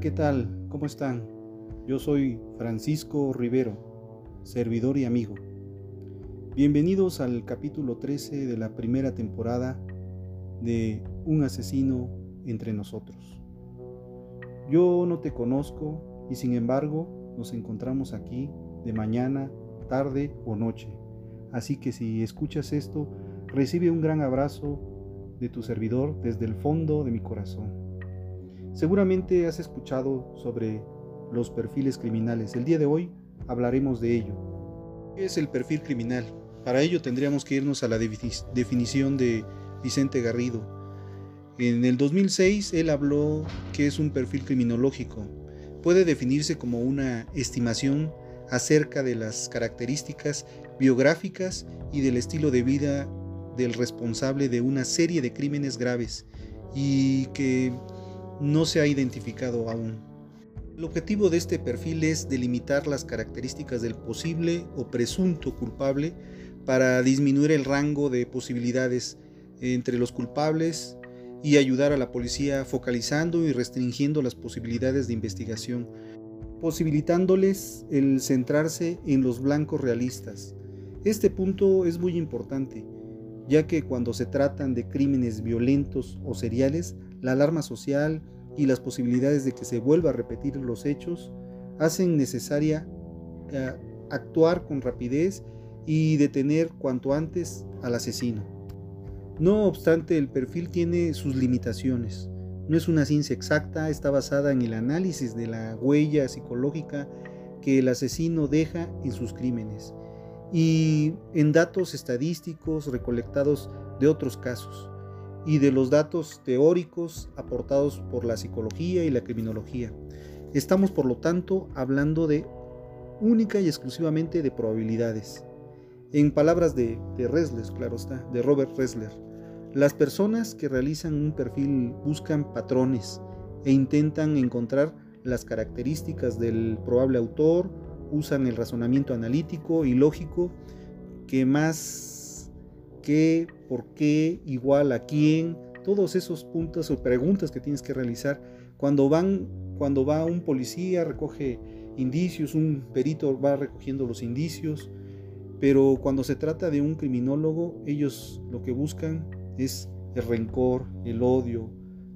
¿qué tal? ¿Cómo están? Yo soy Francisco Rivero, servidor y amigo. Bienvenidos al capítulo 13 de la primera temporada de Un asesino entre nosotros. Yo no te conozco y sin embargo nos encontramos aquí de mañana, tarde o noche. Así que si escuchas esto, recibe un gran abrazo de tu servidor desde el fondo de mi corazón. Seguramente has escuchado sobre los perfiles criminales. El día de hoy hablaremos de ello. ¿Qué es el perfil criminal? Para ello tendríamos que irnos a la definición de Vicente Garrido. En el 2006 él habló que es un perfil criminológico. Puede definirse como una estimación acerca de las características biográficas y del estilo de vida del responsable de una serie de crímenes graves y que no se ha identificado aún. El objetivo de este perfil es delimitar las características del posible o presunto culpable para disminuir el rango de posibilidades entre los culpables y ayudar a la policía focalizando y restringiendo las posibilidades de investigación, posibilitándoles el centrarse en los blancos realistas. Este punto es muy importante, ya que cuando se tratan de crímenes violentos o seriales, la alarma social y las posibilidades de que se vuelva a repetir los hechos hacen necesaria eh, actuar con rapidez y detener cuanto antes al asesino. No obstante, el perfil tiene sus limitaciones. No es una ciencia exacta, está basada en el análisis de la huella psicológica que el asesino deja en sus crímenes y en datos estadísticos recolectados de otros casos y de los datos teóricos aportados por la psicología y la criminología. Estamos por lo tanto hablando de única y exclusivamente de probabilidades. En palabras de, de claro está, de Robert Resler, las personas que realizan un perfil buscan patrones e intentan encontrar las características del probable autor, usan el razonamiento analítico y lógico que más qué, por qué, igual a quién, todos esos puntos o preguntas que tienes que realizar. Cuando van, cuando va un policía, recoge indicios, un perito va recogiendo los indicios, pero cuando se trata de un criminólogo, ellos lo que buscan es el rencor, el odio,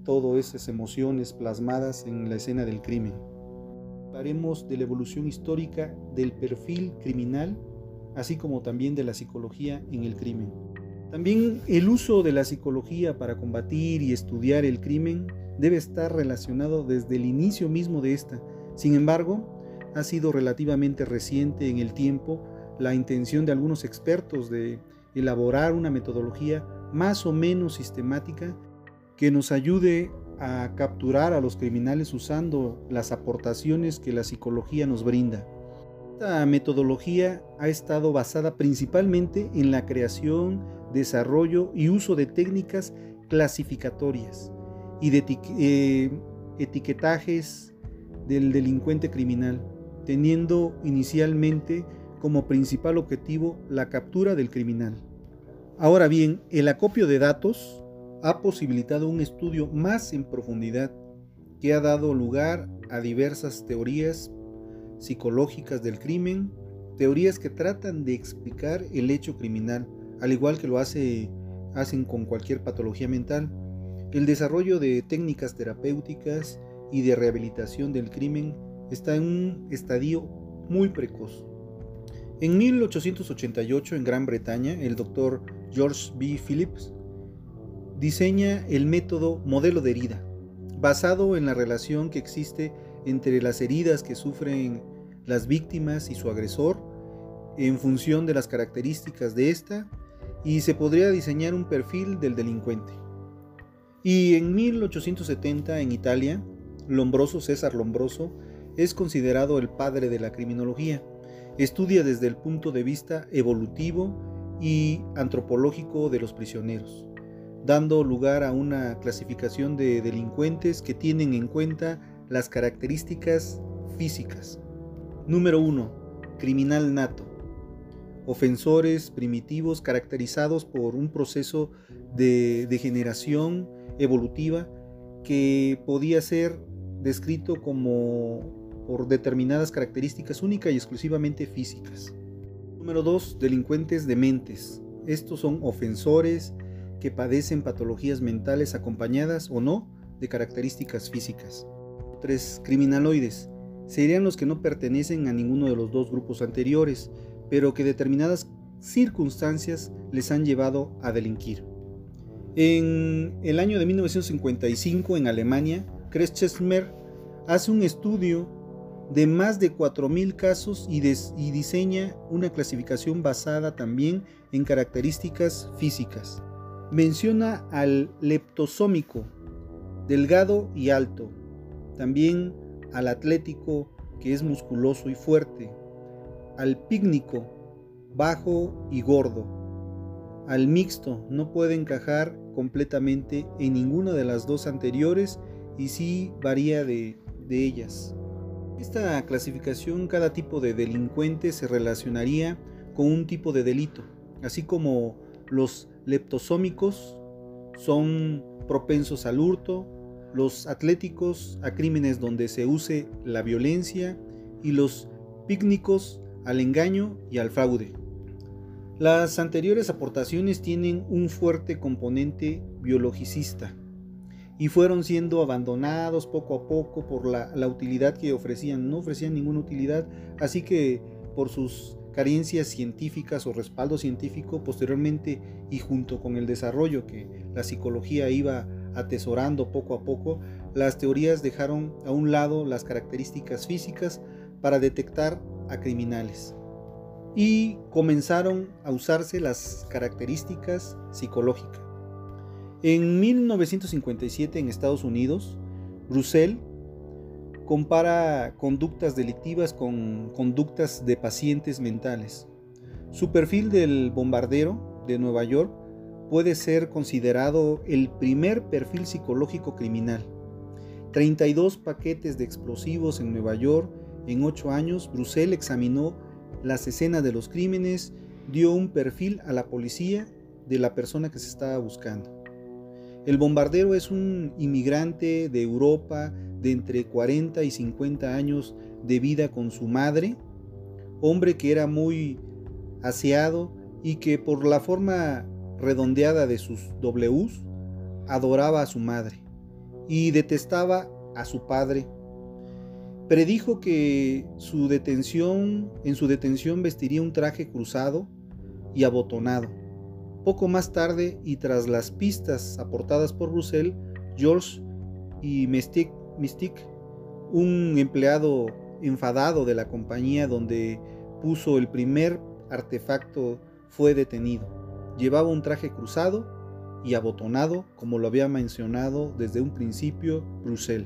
todas esas emociones plasmadas en la escena del crimen. Hablaremos de la evolución histórica del perfil criminal, así como también de la psicología en el crimen. También el uso de la psicología para combatir y estudiar el crimen debe estar relacionado desde el inicio mismo de esta. Sin embargo, ha sido relativamente reciente en el tiempo la intención de algunos expertos de elaborar una metodología más o menos sistemática que nos ayude a capturar a los criminales usando las aportaciones que la psicología nos brinda. Esta metodología ha estado basada principalmente en la creación desarrollo y uso de técnicas clasificatorias y de eh, etiquetajes del delincuente criminal, teniendo inicialmente como principal objetivo la captura del criminal. Ahora bien, el acopio de datos ha posibilitado un estudio más en profundidad que ha dado lugar a diversas teorías psicológicas del crimen, teorías que tratan de explicar el hecho criminal, al igual que lo hace, hacen con cualquier patología mental. El desarrollo de técnicas terapéuticas y de rehabilitación del crimen está en un estadio muy precoz. En 1888 en Gran Bretaña, el doctor George B. Phillips diseña el método modelo de herida, basado en la relación que existe entre las heridas que sufren las víctimas y su agresor, en función de las características de esta y se podría diseñar un perfil del delincuente. Y en 1870 en Italia, Lombroso César Lombroso es considerado el padre de la criminología. Estudia desde el punto de vista evolutivo y antropológico de los prisioneros, dando lugar a una clasificación de delincuentes que tienen en cuenta las características físicas. Número 1. Criminal nato ofensores primitivos caracterizados por un proceso de degeneración evolutiva que podía ser descrito como por determinadas características únicas y exclusivamente físicas. Número 2. Delincuentes dementes. Estos son ofensores que padecen patologías mentales acompañadas o no de características físicas. 3. Criminaloides. Serían los que no pertenecen a ninguno de los dos grupos anteriores, pero que determinadas circunstancias les han llevado a delinquir. En el año de 1955 en Alemania, Kretschmer hace un estudio de más de 4.000 casos y, y, diseña una clasificación basada también en características físicas. Menciona al leptosómico, delgado y alto, también al atlético, que es musculoso y fuerte, al pícnico, bajo y gordo, al mixto, no puede encajar completamente en ninguna de las dos anteriores y sí varía de, de ellas. Esta clasificación, cada tipo de delincuente se relacionaría con un tipo de delito, así como los leptosómicos son propensos al hurto, los atléticos a crímenes donde se use la violencia y los pícnicos al engaño y al fraude. Las anteriores aportaciones tienen un fuerte componente biologicista y fueron siendo abandonados poco a poco por la, la, utilidad que ofrecían. No ofrecían ninguna utilidad, así que por sus carencias científicas o respaldo científico posteriormente y junto con el desarrollo que la psicología iba atesorando poco a poco, las teorías dejaron a un lado las características físicas para detectar a criminales y comenzaron a usarse las características psicológicas. En 1957 en Estados Unidos, Russell compara conductas delictivas con conductas de pacientes mentales. Su perfil del bombardero de Nueva York puede ser considerado el primer perfil psicológico criminal. 32 paquetes de explosivos en Nueva York en 8 años, Brussel examinó las escenas de los crímenes, dio un perfil a la policía de la persona que se estaba buscando. El bombardero es un inmigrante de Europa de entre 40 y 50 años de vida con su madre, hombre que era muy aseado y que por la forma redondeada de sus Ws adoraba a su madre y detestaba a su padre Predijo que su detención, en su detención vestiría un traje cruzado y abotonado. Poco más tarde y tras las pistas aportadas por Russell, George y Mystic, un empleado enfadado de la compañía donde puso el primer artefacto, fue detenido. Llevaba un traje cruzado y abotonado, como lo había mencionado desde un principio Russell.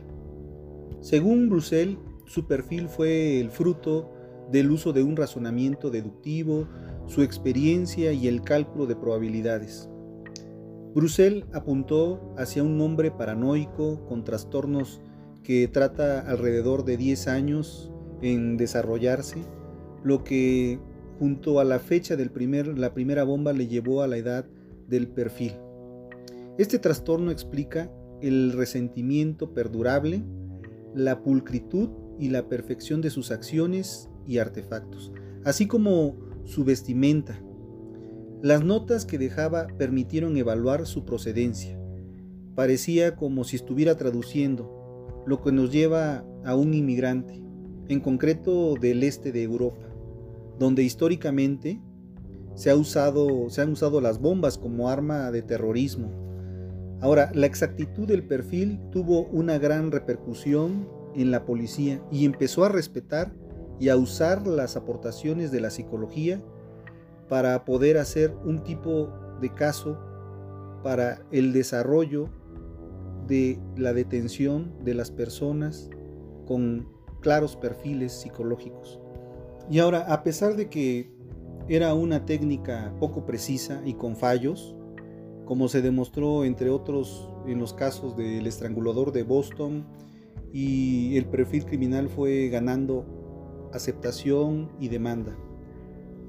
Según Russell, su perfil fue el fruto del uso de un razonamiento deductivo, su experiencia y el cálculo de probabilidades. Brussel apuntó hacia un hombre paranoico con trastornos que trata alrededor de 10 años en desarrollarse, lo que junto a la fecha de primer, la primera bomba le llevó a la edad del perfil. Este trastorno explica el resentimiento perdurable, la pulcritud y la perfección de sus acciones y artefactos, así como su vestimenta. Las notas que dejaba permitieron evaluar su procedencia. Parecía como si estuviera traduciendo, lo que nos lleva a un inmigrante, en concreto del este de Europa, donde históricamente se, se han usado las bombas como arma de terrorismo. Ahora, la exactitud del perfil tuvo una gran repercusión en la policía y empezó a respetar y a usar las aportaciones de la psicología para poder hacer un tipo de caso para el desarrollo de la detención de las personas con claros perfiles psicológicos. Y ahora, a pesar de que era una técnica poco precisa y con fallos, como se demostró entre otros en los casos del estrangulador de Boston, y el perfil criminal fue ganando aceptación y demanda.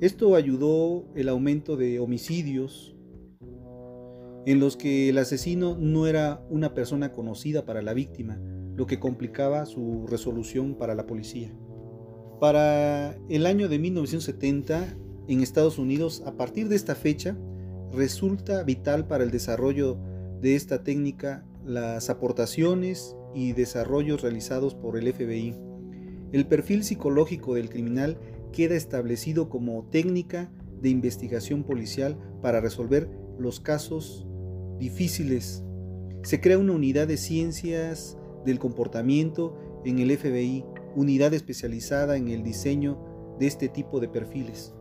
Esto ayudó el aumento de homicidios en los que el asesino no era una persona conocida para la víctima, lo que complicaba su resolución para la policía. Para el año de 1970, en Estados Unidos, a partir de esta fecha, resulta vital para el desarrollo de esta técnica las aportaciones y desarrollos realizados por el FBI. El perfil psicológico del criminal queda establecido como técnica de investigación policial para resolver los casos difíciles. Se crea una unidad de ciencias del comportamiento en el FBI, unidad especializada en el diseño de este tipo de perfiles.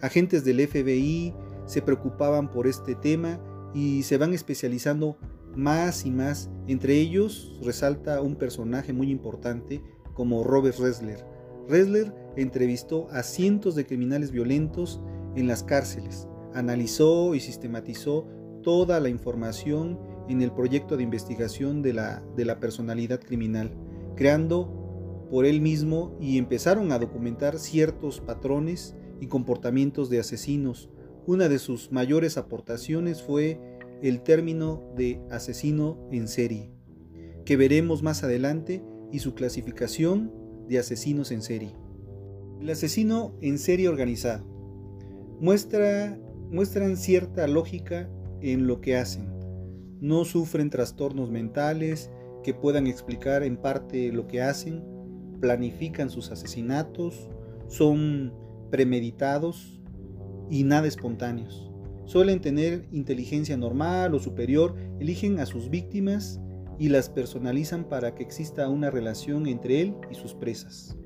Agentes del FBI se preocupaban por este tema y se van especializando más y más. Entre ellos resalta un personaje muy importante como Robert Ressler. Ressler entrevistó a cientos de criminales violentos en las cárceles, analizó y sistematizó toda la información en el proyecto de investigación de la, de la personalidad criminal, creando por él mismo y empezaron a documentar ciertos patrones y comportamientos de asesinos. Una de sus mayores aportaciones fue el término de asesino en serie, que veremos más adelante, y su clasificación de asesinos en serie. El asesino en serie organizado muestra, muestran cierta lógica en lo que hacen. No sufren trastornos mentales que puedan explicar en parte lo que hacen, planifican sus asesinatos, son premeditados y nada espontáneos. Suelen tener inteligencia normal o superior, eligen a sus víctimas y las personalizan para que exista una relación entre él y sus presas.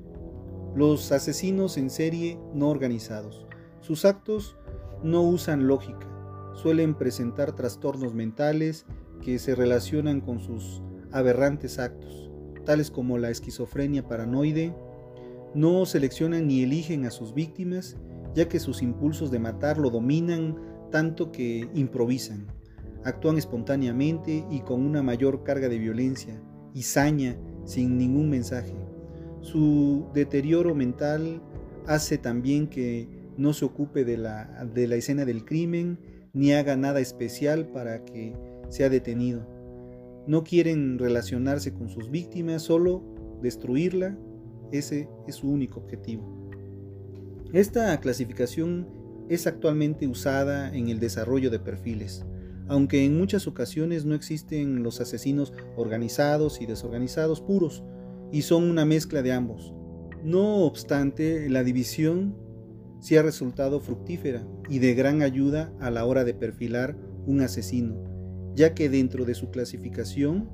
Los asesinos en serie no organizados. Sus actos no usan lógica, suelen presentar trastornos mentales que se relacionan con sus aberrantes actos, tales como la esquizofrenia paranoide, no seleccionan ni eligen a sus víctimas, ya que sus impulsos de matar lo dominan tanto que improvisan, actúan espontáneamente y con una mayor carga de violencia y saña sin ningún mensaje. Su deterioro mental hace también que no se ocupe de la, de la escena del crimen ni haga nada especial para que sea detenido. No quieren relacionarse con sus víctimas, solo destruirla. Ese es su único objetivo. Esta clasificación es actualmente usada en el desarrollo de perfiles, aunque en muchas ocasiones no existen los asesinos organizados y desorganizados puros, y son una mezcla de ambos. No obstante, la división sí ha resultado fructífera y de gran ayuda a la hora de perfilar un asesino, ya que dentro de su clasificación,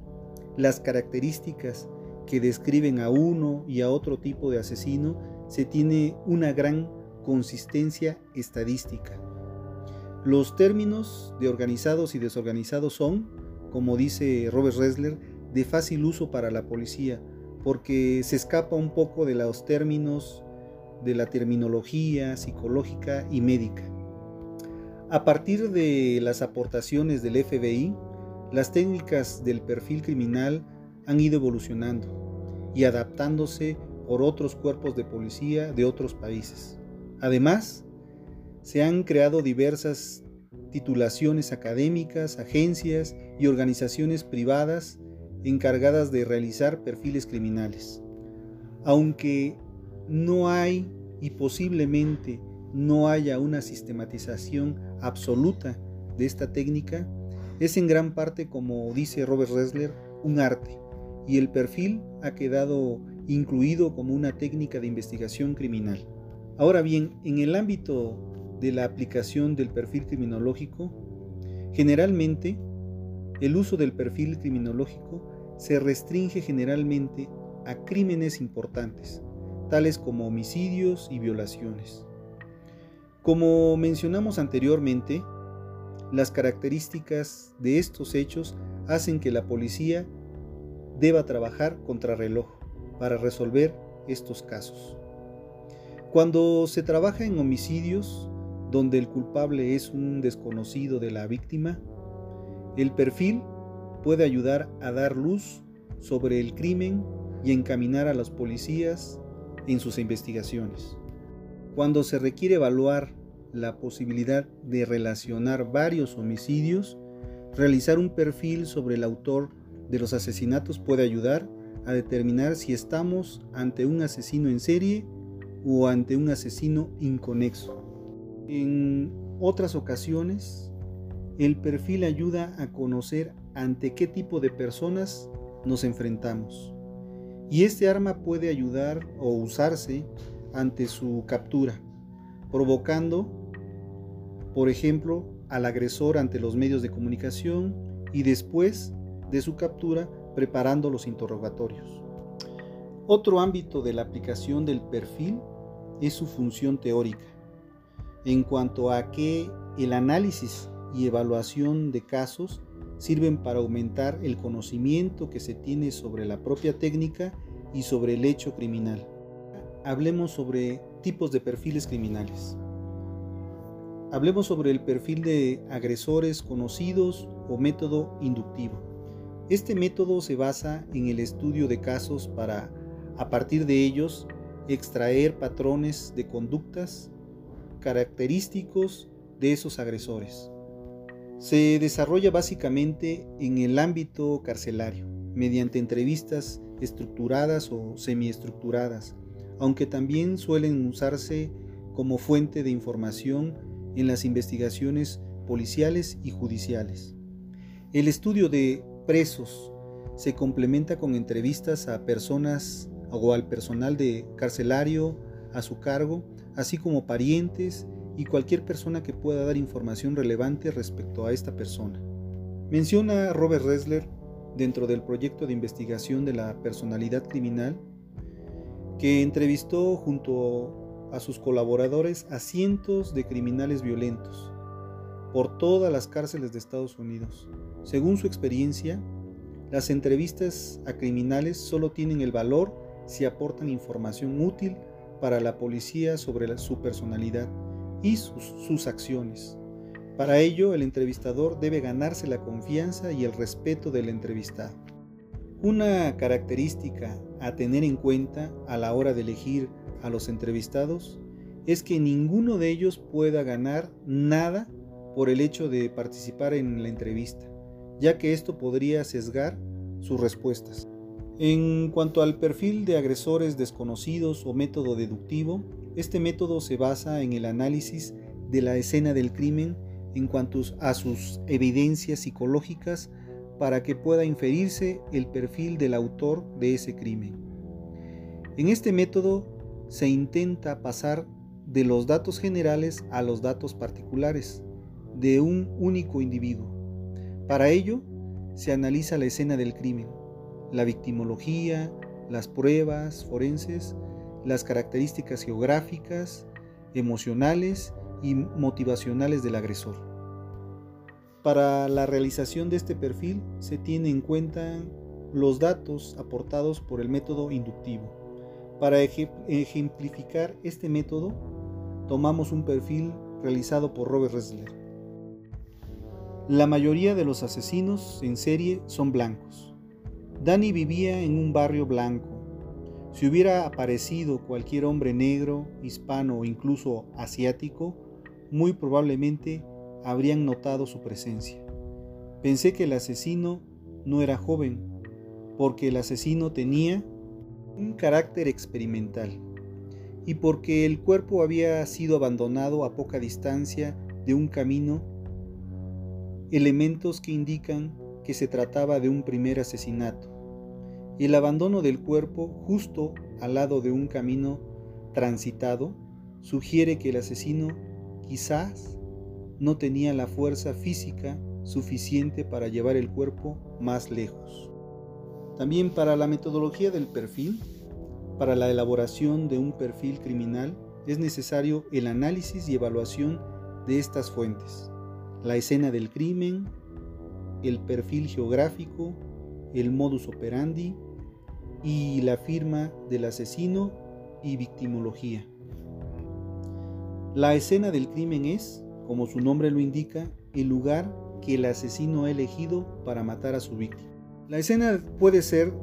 las características que describen a uno y a otro tipo de asesino se tiene una gran consistencia estadística. Los términos de organizados y desorganizados son, como dice Robert Ressler, de fácil uso para la policía, porque se escapa un poco de los términos de la terminología psicológica y médica. A partir de las aportaciones del FBI, las técnicas del perfil criminal han ido evolucionando y adaptándose por otros cuerpos de policía de otros países. Además, se han creado diversas titulaciones académicas, agencias y organizaciones privadas encargadas de realizar perfiles criminales. Aunque no hay y posiblemente no haya una sistematización absoluta de esta técnica, es en gran parte, como dice Robert Ressler, un arte, y el perfil ha quedado incluido como una técnica de investigación criminal. Ahora bien, en el ámbito de la aplicación del perfil criminológico, generalmente el uso del perfil criminológico se restringe generalmente a crímenes importantes, tales como homicidios y violaciones. Como mencionamos anteriormente, las características de estos hechos hacen que la policía deba trabajar contra reloj para resolver estos casos. Cuando se trabaja en homicidios, donde el culpable es un desconocido de la víctima, el perfil puede ayudar a dar luz sobre el crimen y encaminar a los policías en sus investigaciones. Cuando se requiere evaluar la posibilidad de relacionar varios homicidios, realizar un perfil sobre el autor de los asesinatos puede ayudar a determinar si estamos ante un asesino en serie o ante un asesino inconexo. En otras ocasiones, el perfil ayuda a conocer ante qué tipo de personas nos enfrentamos. Y este arma puede ayudar o usarse ante su captura, provocando, por ejemplo, al agresor ante los medios de comunicación y después de su captura preparando los interrogatorios. Otro ámbito de la aplicación del perfil es su función teórica, en cuanto a que el análisis y evaluación de casos sirven para aumentar el conocimiento que se tiene sobre la propia técnica y sobre el hecho criminal. Hablemos sobre tipos de perfiles criminales. Hablemos sobre el perfil de agresores conocidos o método inductivo. Este método se basa en el estudio de casos para, a partir de ellos, extraer patrones de conductas característicos de esos agresores. Se desarrolla básicamente en el ámbito carcelario, mediante entrevistas estructuradas o semiestructuradas, aunque también suelen usarse como fuente de información en las investigaciones policiales y judiciales. El estudio de presos se complementa con entrevistas a personas o al personal de carcelario a su cargo, así como parientes y cualquier persona que pueda dar información relevante respecto a esta persona. Menciona Robert Ressler dentro del proyecto de investigación de la personalidad criminal que entrevistó junto a sus colaboradores a cientos de criminales violentos por todas las cárceles de Estados Unidos. Según su experiencia, las entrevistas a criminales solo tienen el valor si aportan información útil para la policía sobre su personalidad y sus, acciones. Para ello, el entrevistador debe ganarse la confianza y el respeto del entrevistado. Una característica a tener en cuenta a la hora de elegir a los entrevistados es que ninguno de ellos pueda ganar nada por el hecho de participar en la entrevista, ya que esto podría sesgar sus respuestas. En cuanto al perfil de agresores desconocidos o método deductivo, este método se basa en el análisis de la escena del crimen en cuanto a sus evidencias psicológicas para que pueda inferirse el perfil del autor de ese crimen. En este método se intenta pasar de los datos generales a los datos particulares de un único individuo. Para ello, se analiza la escena del crimen, la victimología, las pruebas forenses, las características geográficas, emocionales y motivacionales del agresor. Para la realización de este perfil se tiene en cuenta los datos aportados por el método inductivo. Para ejemplificar este método, tomamos un perfil realizado por Robert Ressler. La mayoría de los asesinos en serie son blancos. Danny vivía en un barrio blanco. Si hubiera aparecido cualquier hombre negro, hispano o incluso asiático, muy probablemente habrían notado su presencia. Pensé que el asesino no era joven, porque el asesino tenía un carácter experimental y porque el cuerpo había sido abandonado a poca distancia de un camino, elementos que indican que se trataba de un primer asesinato el abandono del cuerpo justo al lado de un camino transitado sugiere que el asesino quizás no tenía la fuerza física suficiente para llevar el cuerpo más lejos. También para la metodología del perfil, para la elaboración de un perfil criminal, es necesario el análisis y evaluación de estas fuentes. La escena del crimen, el perfil geográfico, el modus operandi y la firma del asesino y victimología. La escena del crimen es, como su nombre lo indica, el lugar que el asesino ha elegido para matar a su víctima. La escena puede ser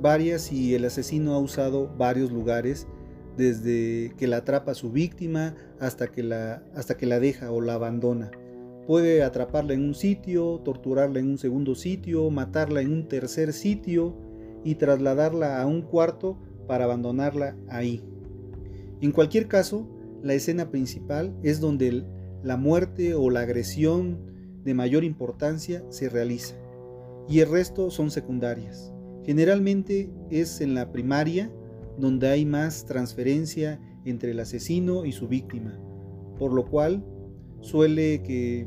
varias y el asesino ha usado varios lugares desde que la atrapa a su víctima hasta que la, hasta que la deja o la abandona. Puede atraparla en un sitio, torturarla en un segundo sitio, matarla en un tercer sitio y trasladarla a un cuarto para abandonarla ahí. En cualquier caso, la escena principal es donde la muerte o la agresión de mayor importancia se realiza y el resto son secundarias. Generalmente es en la primaria donde hay más transferencia entre el asesino y su víctima, por lo cual suele que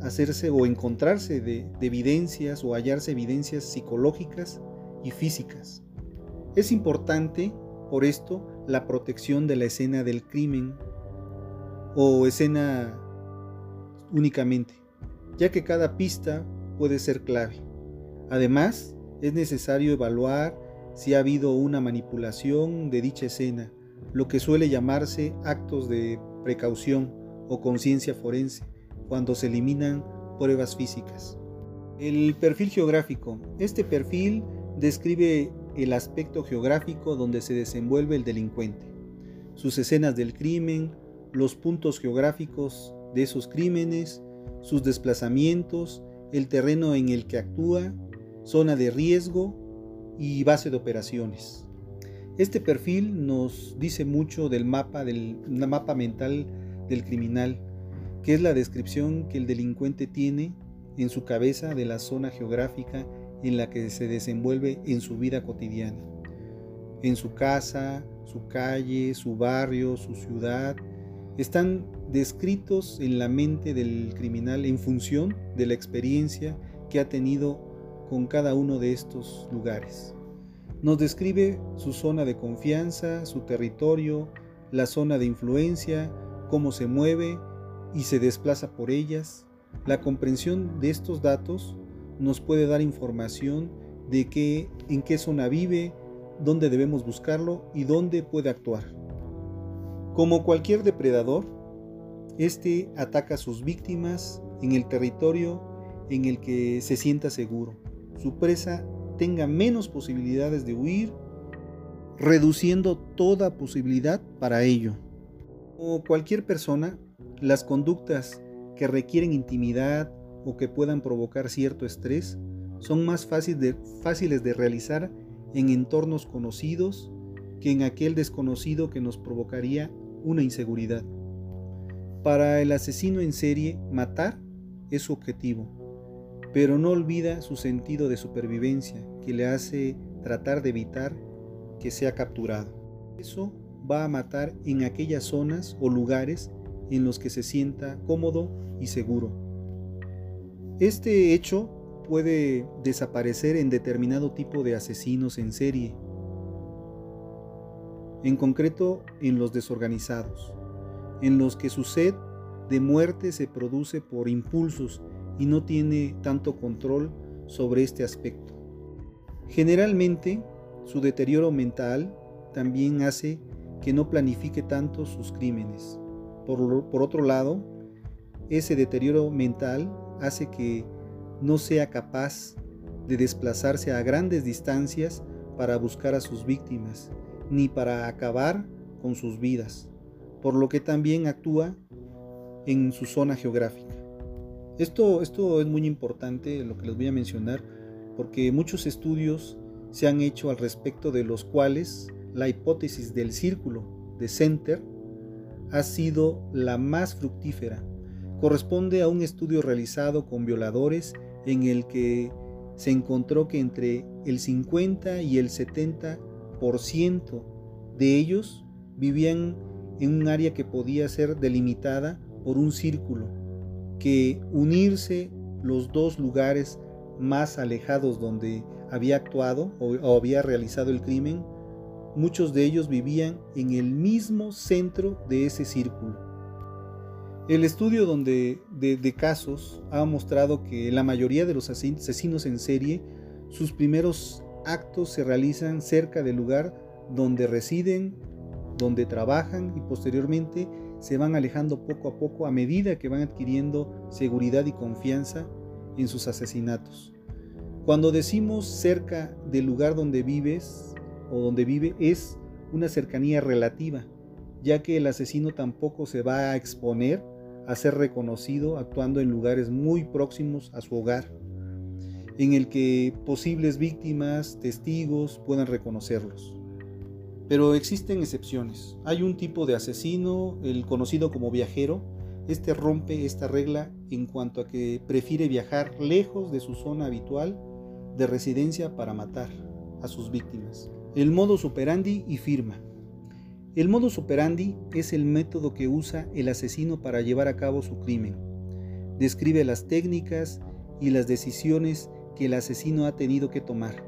hacerse o encontrarse de, evidencias o hallarse evidencias psicológicas y físicas. Es importante, por esto, la protección de la escena del crimen o escena únicamente, ya que cada pista puede ser clave. Además, es necesario evaluar si ha habido una manipulación de dicha escena, lo que suele llamarse actos de precaución o conciencia forense, cuando se eliminan pruebas físicas. El perfil geográfico. Este perfil describe el aspecto geográfico donde se desenvuelve el delincuente, sus escenas del crimen, los puntos geográficos de esos crímenes, sus desplazamientos, el terreno en el que actúa, zona de riesgo y base de operaciones. Este perfil nos dice mucho del mapa, del mapa mental del criminal, que es la descripción que el delincuente tiene en su cabeza de la zona geográfica en la que se desenvuelve en su vida cotidiana. En su casa, su calle, su barrio, su ciudad, están descritos en la mente del criminal en función de la experiencia que ha tenido con cada uno de estos lugares. Nos describe su zona de confianza, su territorio, la zona de influencia, cómo se mueve y se desplaza por ellas. La comprensión de estos datos nos puede dar información de qué, en qué zona vive, dónde debemos buscarlo y dónde puede actuar. Como cualquier depredador, este ataca a sus víctimas en el territorio en el que se sienta seguro. Su presa tenga menos posibilidades de huir, reduciendo toda posibilidad para ello. Como cualquier persona, las conductas que requieren intimidad o que puedan provocar cierto estrés son más fáciles de realizar en entornos conocidos que en aquel desconocido que nos provocaría una inseguridad. Para el asesino en serie, matar es su objetivo, pero no olvida su sentido de supervivencia que le hace tratar de evitar que sea capturado. Eso va a matar en aquellas zonas o lugares en los que se sienta cómodo y seguro. Este hecho puede desaparecer en determinado tipo de asesinos en serie, en concreto en los desorganizados, en los que su sed de muerte se produce por impulsos y no tiene tanto control sobre este aspecto. Generalmente, su deterioro mental también hace que no planifique tanto sus crímenes. Por, otro lado, ese deterioro mental hace que no sea capaz de desplazarse a grandes distancias para buscar a sus víctimas, ni para acabar con sus vidas, por lo que también actúa en su zona geográfica. Esto, esto es muy importante, lo que les voy a mencionar, porque muchos estudios se han hecho al respecto de los cuales la hipótesis del círculo de Center ha sido la más fructífera. Corresponde a un estudio realizado con violadores en el que se encontró que entre el 50 y el 70% de ellos vivían en un área que podía ser delimitada por un círculo, que unirse los dos lugares más alejados donde había actuado o, había realizado el crimen muchos de ellos vivían en el mismo centro de ese círculo. El estudio donde, de, casos ha mostrado que la mayoría de los asesinos en serie, sus primeros actos se realizan cerca del lugar donde residen, donde trabajan y posteriormente se van alejando poco a poco a medida que van adquiriendo seguridad y confianza en sus asesinatos. Cuando decimos cerca del lugar donde vives, o donde vive es una cercanía relativa, ya que el asesino tampoco se va a exponer a ser reconocido actuando en lugares muy próximos a su hogar. en el que posibles víctimas, testigos puedan reconocerlos. Pero existen excepciones. Hay un tipo de asesino, el conocido como viajero. Este rompe esta regla en cuanto a que prefiere viajar lejos de su zona habitual de residencia para matar a sus víctimas. El modus operandi y firma. El modus operandi es el método que usa el asesino para llevar a cabo su crimen. Describe las técnicas y las decisiones que el asesino ha tenido que tomar.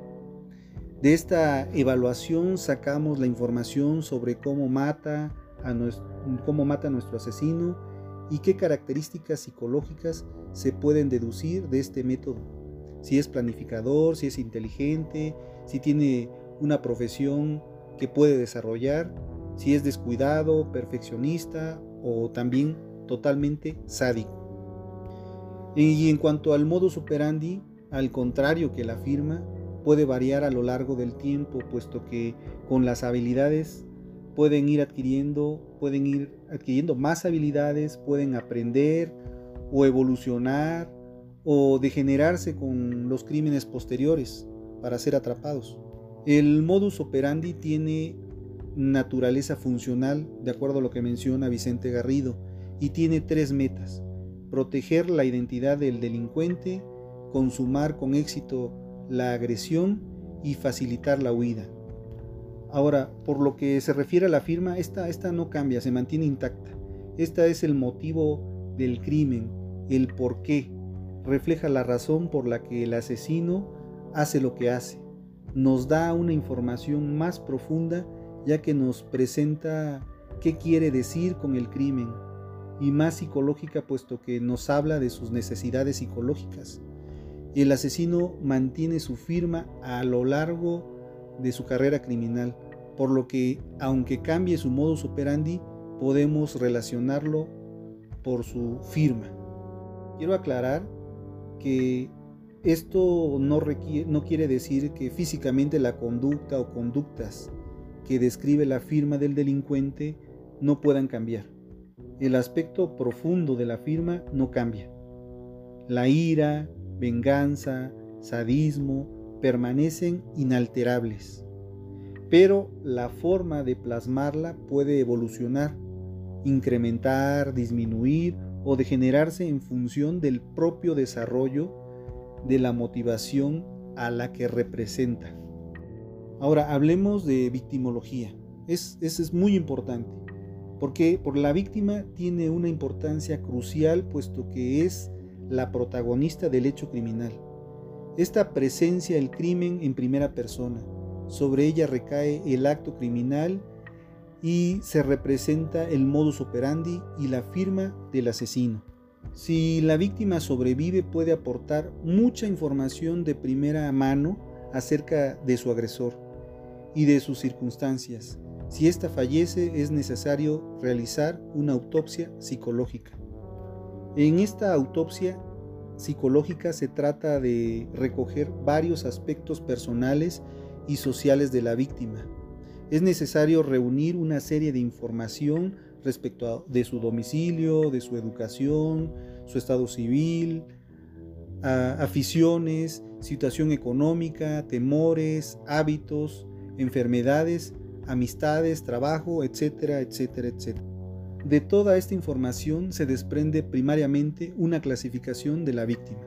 De esta evaluación sacamos la información sobre cómo mata a nuestro, cómo mata nuestro asesino y qué características psicológicas se pueden deducir de este método. Si es planificador, si es inteligente, si tiene una profesión que puede desarrollar, si es descuidado, perfeccionista o también totalmente sádico. Y en cuanto al modus operandi, al contrario que la firma, puede variar a lo largo del tiempo, puesto que con las habilidades pueden ir adquiriendo, pueden ir adquiriendo más habilidades, pueden aprender o evolucionar o degenerarse con los crímenes posteriores para ser atrapados. El modus operandi tiene naturaleza funcional, de acuerdo a lo que menciona Vicente Garrido, y tiene tres metas. Proteger la identidad del delincuente, consumar con éxito la agresión y facilitar la huida. Ahora, por lo que se refiere a la firma, esta, esta no cambia, se mantiene intacta. Esta es el motivo del crimen, el por qué. Refleja la razón por la que el asesino hace lo que hace. Nos da una información más profunda ya que nos presenta qué quiere decir con el crimen y más psicológica puesto que nos habla de sus necesidades psicológicas. El asesino mantiene su firma a lo largo de su carrera criminal, por lo que aunque cambie su modus operandi, podemos relacionarlo por su firma. Quiero aclarar que esto no, no quiere decir que físicamente la conducta o conductas que describe la firma del delincuente no puedan cambiar. El aspecto profundo de la firma no cambia. La ira, venganza, sadismo, permanecen inalterables. Pero la forma de plasmarla puede evolucionar, incrementar, disminuir o degenerarse en función del propio desarrollo de la motivación a la que representa. Ahora hablemos de victimología. Es, es muy importante. porque Por la víctima tiene una importancia crucial puesto que es la protagonista del hecho criminal. Esta presencia el crimen en primera persona. Sobre ella recae el acto criminal y se representa el modus operandi y la firma del asesino. Si la víctima sobrevive puede aportar mucha información de primera mano acerca de su agresor y de sus circunstancias. Si ésta fallece es necesario realizar una autopsia psicológica. En esta autopsia psicológica se trata de recoger varios aspectos personales y sociales de la víctima. Es necesario reunir una serie de información respecto de su domicilio, de su educación, su estado civil, aficiones, situación económica, temores, hábitos, enfermedades, amistades, trabajo, etcétera, etcétera, etcétera. De toda esta información se desprende primariamente una clasificación de la víctima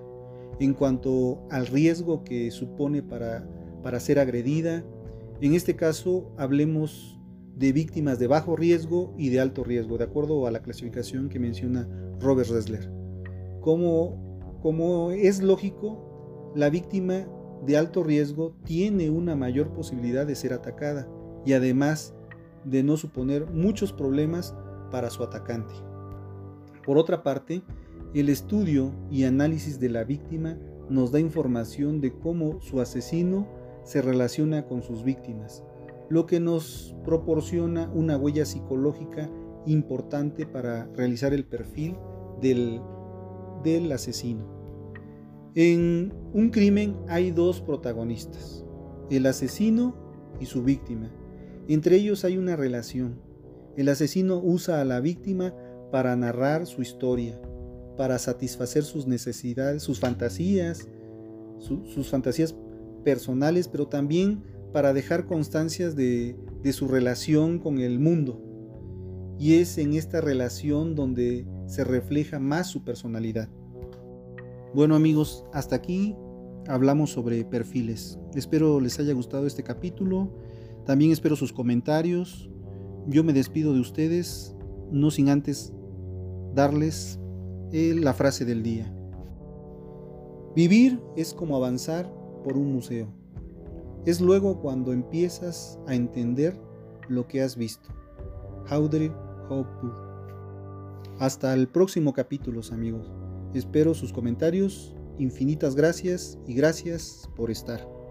en cuanto al riesgo que supone para, para ser agredida. En este caso hablemos de víctimas de bajo riesgo y de alto riesgo, de acuerdo a la clasificación que menciona Robert Ressler. Como, como es lógico, la víctima de alto riesgo tiene una mayor posibilidad de ser atacada y además de no suponer muchos problemas para su atacante. Por otra parte, el estudio y análisis de la víctima nos da información de cómo su asesino se relaciona con sus víctimas, lo que nos proporciona una huella psicológica importante para realizar el perfil del, del asesino. En un crimen hay dos protagonistas, el asesino y su víctima. Entre ellos hay una relación, el asesino usa a la víctima para narrar su historia, para satisfacer sus necesidades, sus fantasías, sus fantasías personales, pero también para dejar constancias de, de su relación con el mundo. Y es en esta relación donde se refleja más su personalidad. Bueno amigos, hasta aquí hablamos sobre perfiles. Espero les haya gustado este capítulo. También espero sus comentarios. Yo me despido de ustedes, no sin antes darles eh, la frase del día. Vivir es como avanzar por un museo. Es luego cuando empiezas a entender lo que has visto. Audrey Hopwood. Hasta el próximo capítulo, amigos. Espero sus comentarios. Infinitas gracias y gracias por estar.